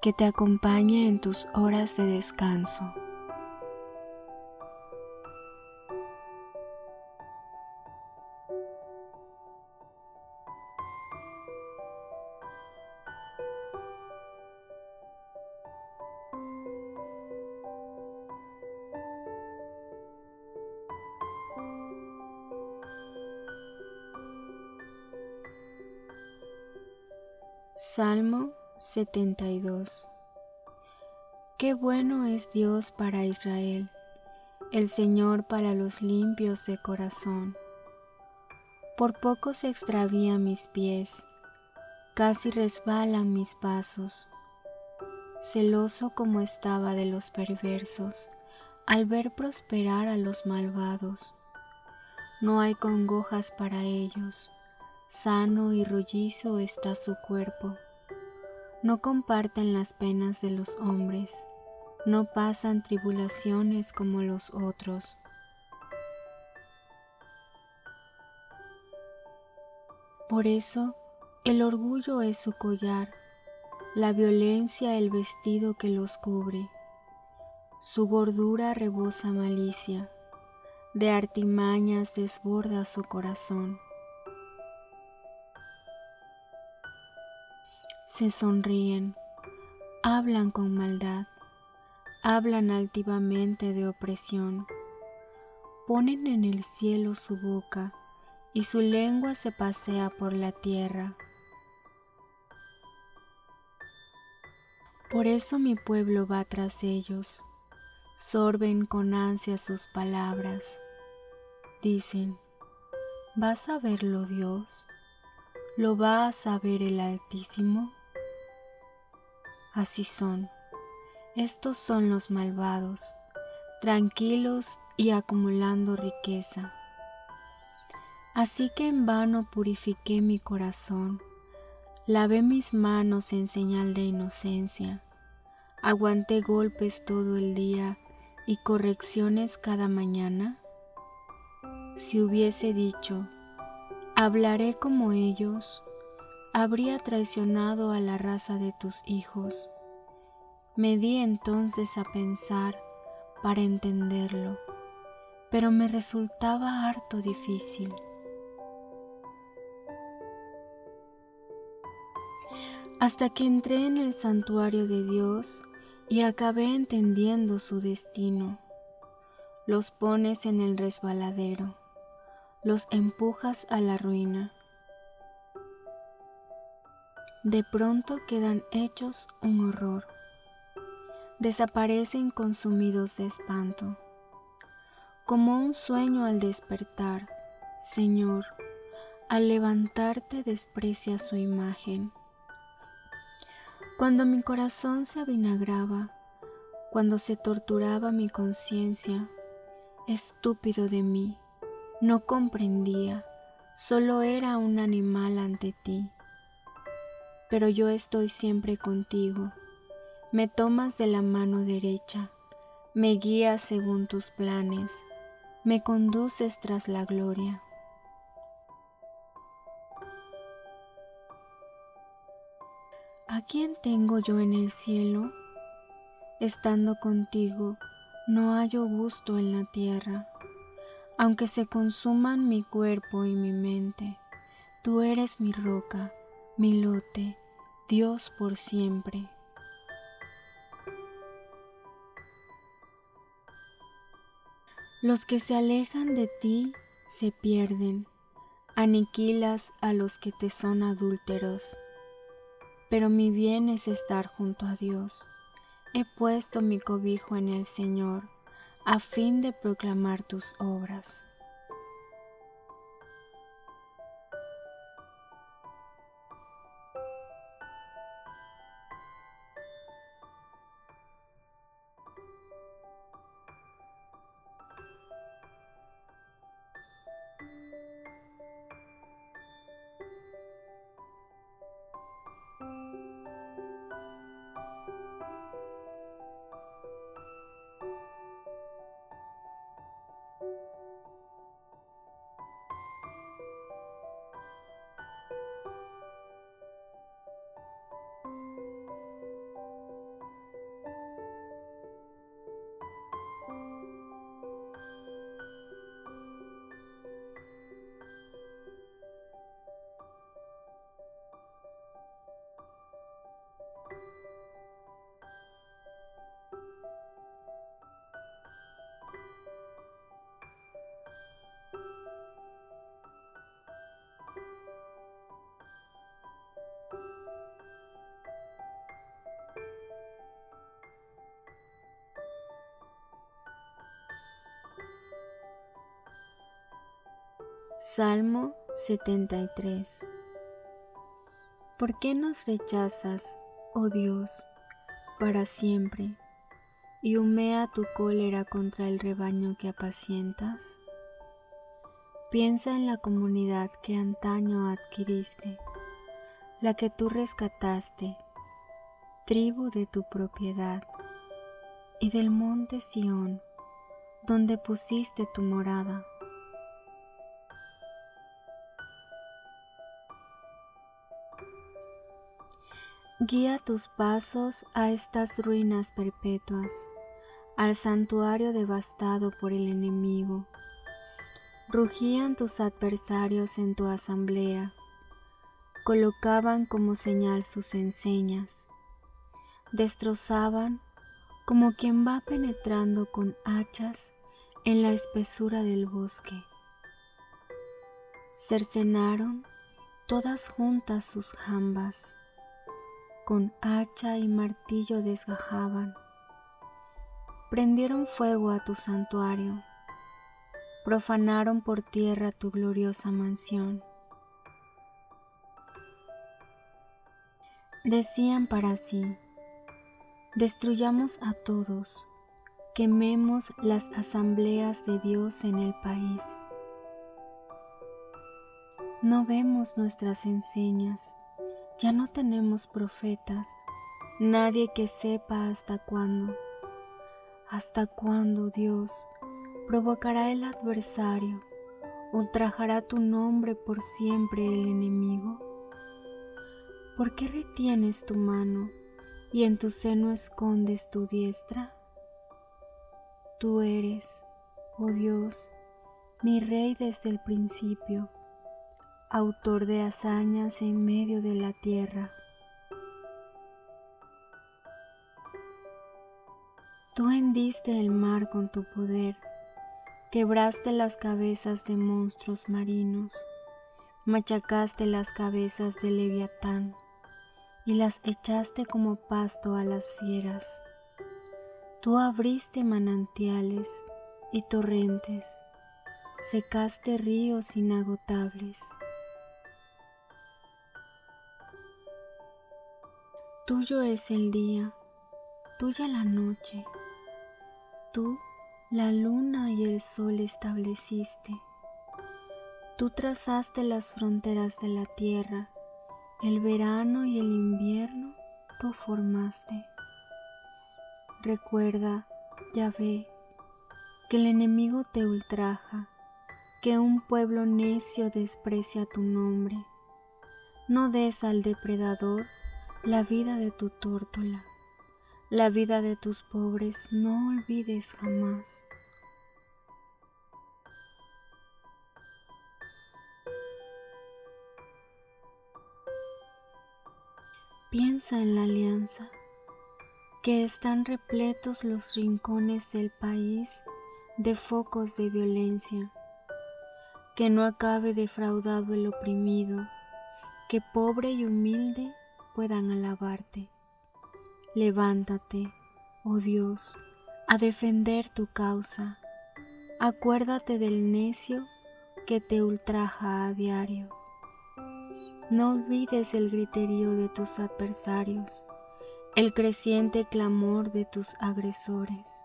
que te acompañe en tus horas de descanso. Salmo 72 Qué bueno es Dios para Israel, el Señor para los limpios de corazón. Por poco se extravían mis pies, casi resbalan mis pasos. Celoso como estaba de los perversos, al ver prosperar a los malvados. No hay congojas para ellos, sano y rollizo está su cuerpo no comparten las penas de los hombres, no pasan tribulaciones como los otros. Por eso, el orgullo es su collar, la violencia el vestido que los cubre. Su gordura rebosa malicia, de artimañas desborda su corazón. Se sonríen, hablan con maldad, hablan altivamente de opresión, ponen en el cielo su boca y su lengua se pasea por la tierra. Por eso mi pueblo va tras ellos, sorben con ansia sus palabras. Dicen, ¿vas a verlo Dios? ¿Lo va a saber el Altísimo? Así son. Estos son los malvados, tranquilos y acumulando riqueza. Así que en vano purifiqué mi corazón, lavé mis manos en señal de inocencia, aguanté golpes todo el día y correcciones cada mañana. Si hubiese dicho, hablaré como ellos, habría traicionado a la raza de tus hijos. Me di entonces a pensar para entenderlo, pero me resultaba harto difícil. Hasta que entré en el santuario de Dios y acabé entendiendo su destino. Los pones en el resbaladero, los empujas a la ruina de pronto quedan hechos un horror. Desaparecen consumidos de espanto. Como un sueño al despertar, Señor, al levantarte desprecia su imagen. Cuando mi corazón se avinagraba, cuando se torturaba mi conciencia, estúpido de mí, no comprendía, solo era un animal ante ti pero yo estoy siempre contigo. Me tomas de la mano derecha, me guías según tus planes, me conduces tras la gloria. ¿A quién tengo yo en el cielo? Estando contigo, no hallo gusto en la tierra. Aunque se consuman mi cuerpo y mi mente, tú eres mi roca mi lote, Dios por siempre. Los que se alejan de ti se pierden, aniquilas a los que te son adúlteros. Pero mi bien es estar junto a Dios. He puesto mi cobijo en el Señor, a fin de proclamar tus obras. Salmo 73 ¿Por qué nos rechazas, oh Dios, para siempre, y humea tu cólera contra el rebaño que apacientas? Piensa en la comunidad que antaño adquiriste, la que tú rescataste, tribu de tu propiedad, y del monte Sión, donde pusiste tu morada Guía tus pasos a estas ruinas perpetuas, al santuario devastado por el enemigo. Rugían tus adversarios en tu asamblea, colocaban como señal sus enseñas, destrozaban como quien va penetrando con hachas en la espesura del bosque. Cercenaron todas juntas sus jambas con hacha y martillo desgajaban. Prendieron fuego a tu santuario, profanaron por tierra tu gloriosa mansión. Decían para sí, destruyamos a todos, quememos las asambleas de Dios en el país. No vemos nuestras enseñas, ya no tenemos profetas, nadie que sepa hasta cuándo. ¿Hasta cuándo, Dios, provocará el adversario, ultrajará tu nombre por siempre el enemigo? ¿Por qué retienes tu mano y en tu seno escondes tu diestra? Tú eres, oh Dios, mi Rey desde el principio autor de hazañas en medio de la tierra. Tú hendiste el mar con tu poder, quebraste las cabezas de monstruos marinos, machacaste las cabezas de Leviatán y las echaste como pasto a las fieras. Tú abriste manantiales y torrentes, secaste ríos inagotables. Tuyo es el día, tuya la noche, tú la luna y el sol estableciste. Tú trazaste las fronteras de la tierra, el verano y el invierno tú formaste. Recuerda, ya ve, que el enemigo te ultraja, que un pueblo necio desprecia tu nombre. No des al depredador la vida de tu tórtola, la vida de tus pobres, no olvides jamás. Piensa en la alianza, que están repletos los rincones del país de focos de violencia, que no acabe defraudado el oprimido, que pobre y humilde puedan alabarte. Levántate, oh Dios, a defender tu causa. Acuérdate del necio que te ultraja a diario. No olvides el griterío de tus adversarios, el creciente clamor de tus agresores.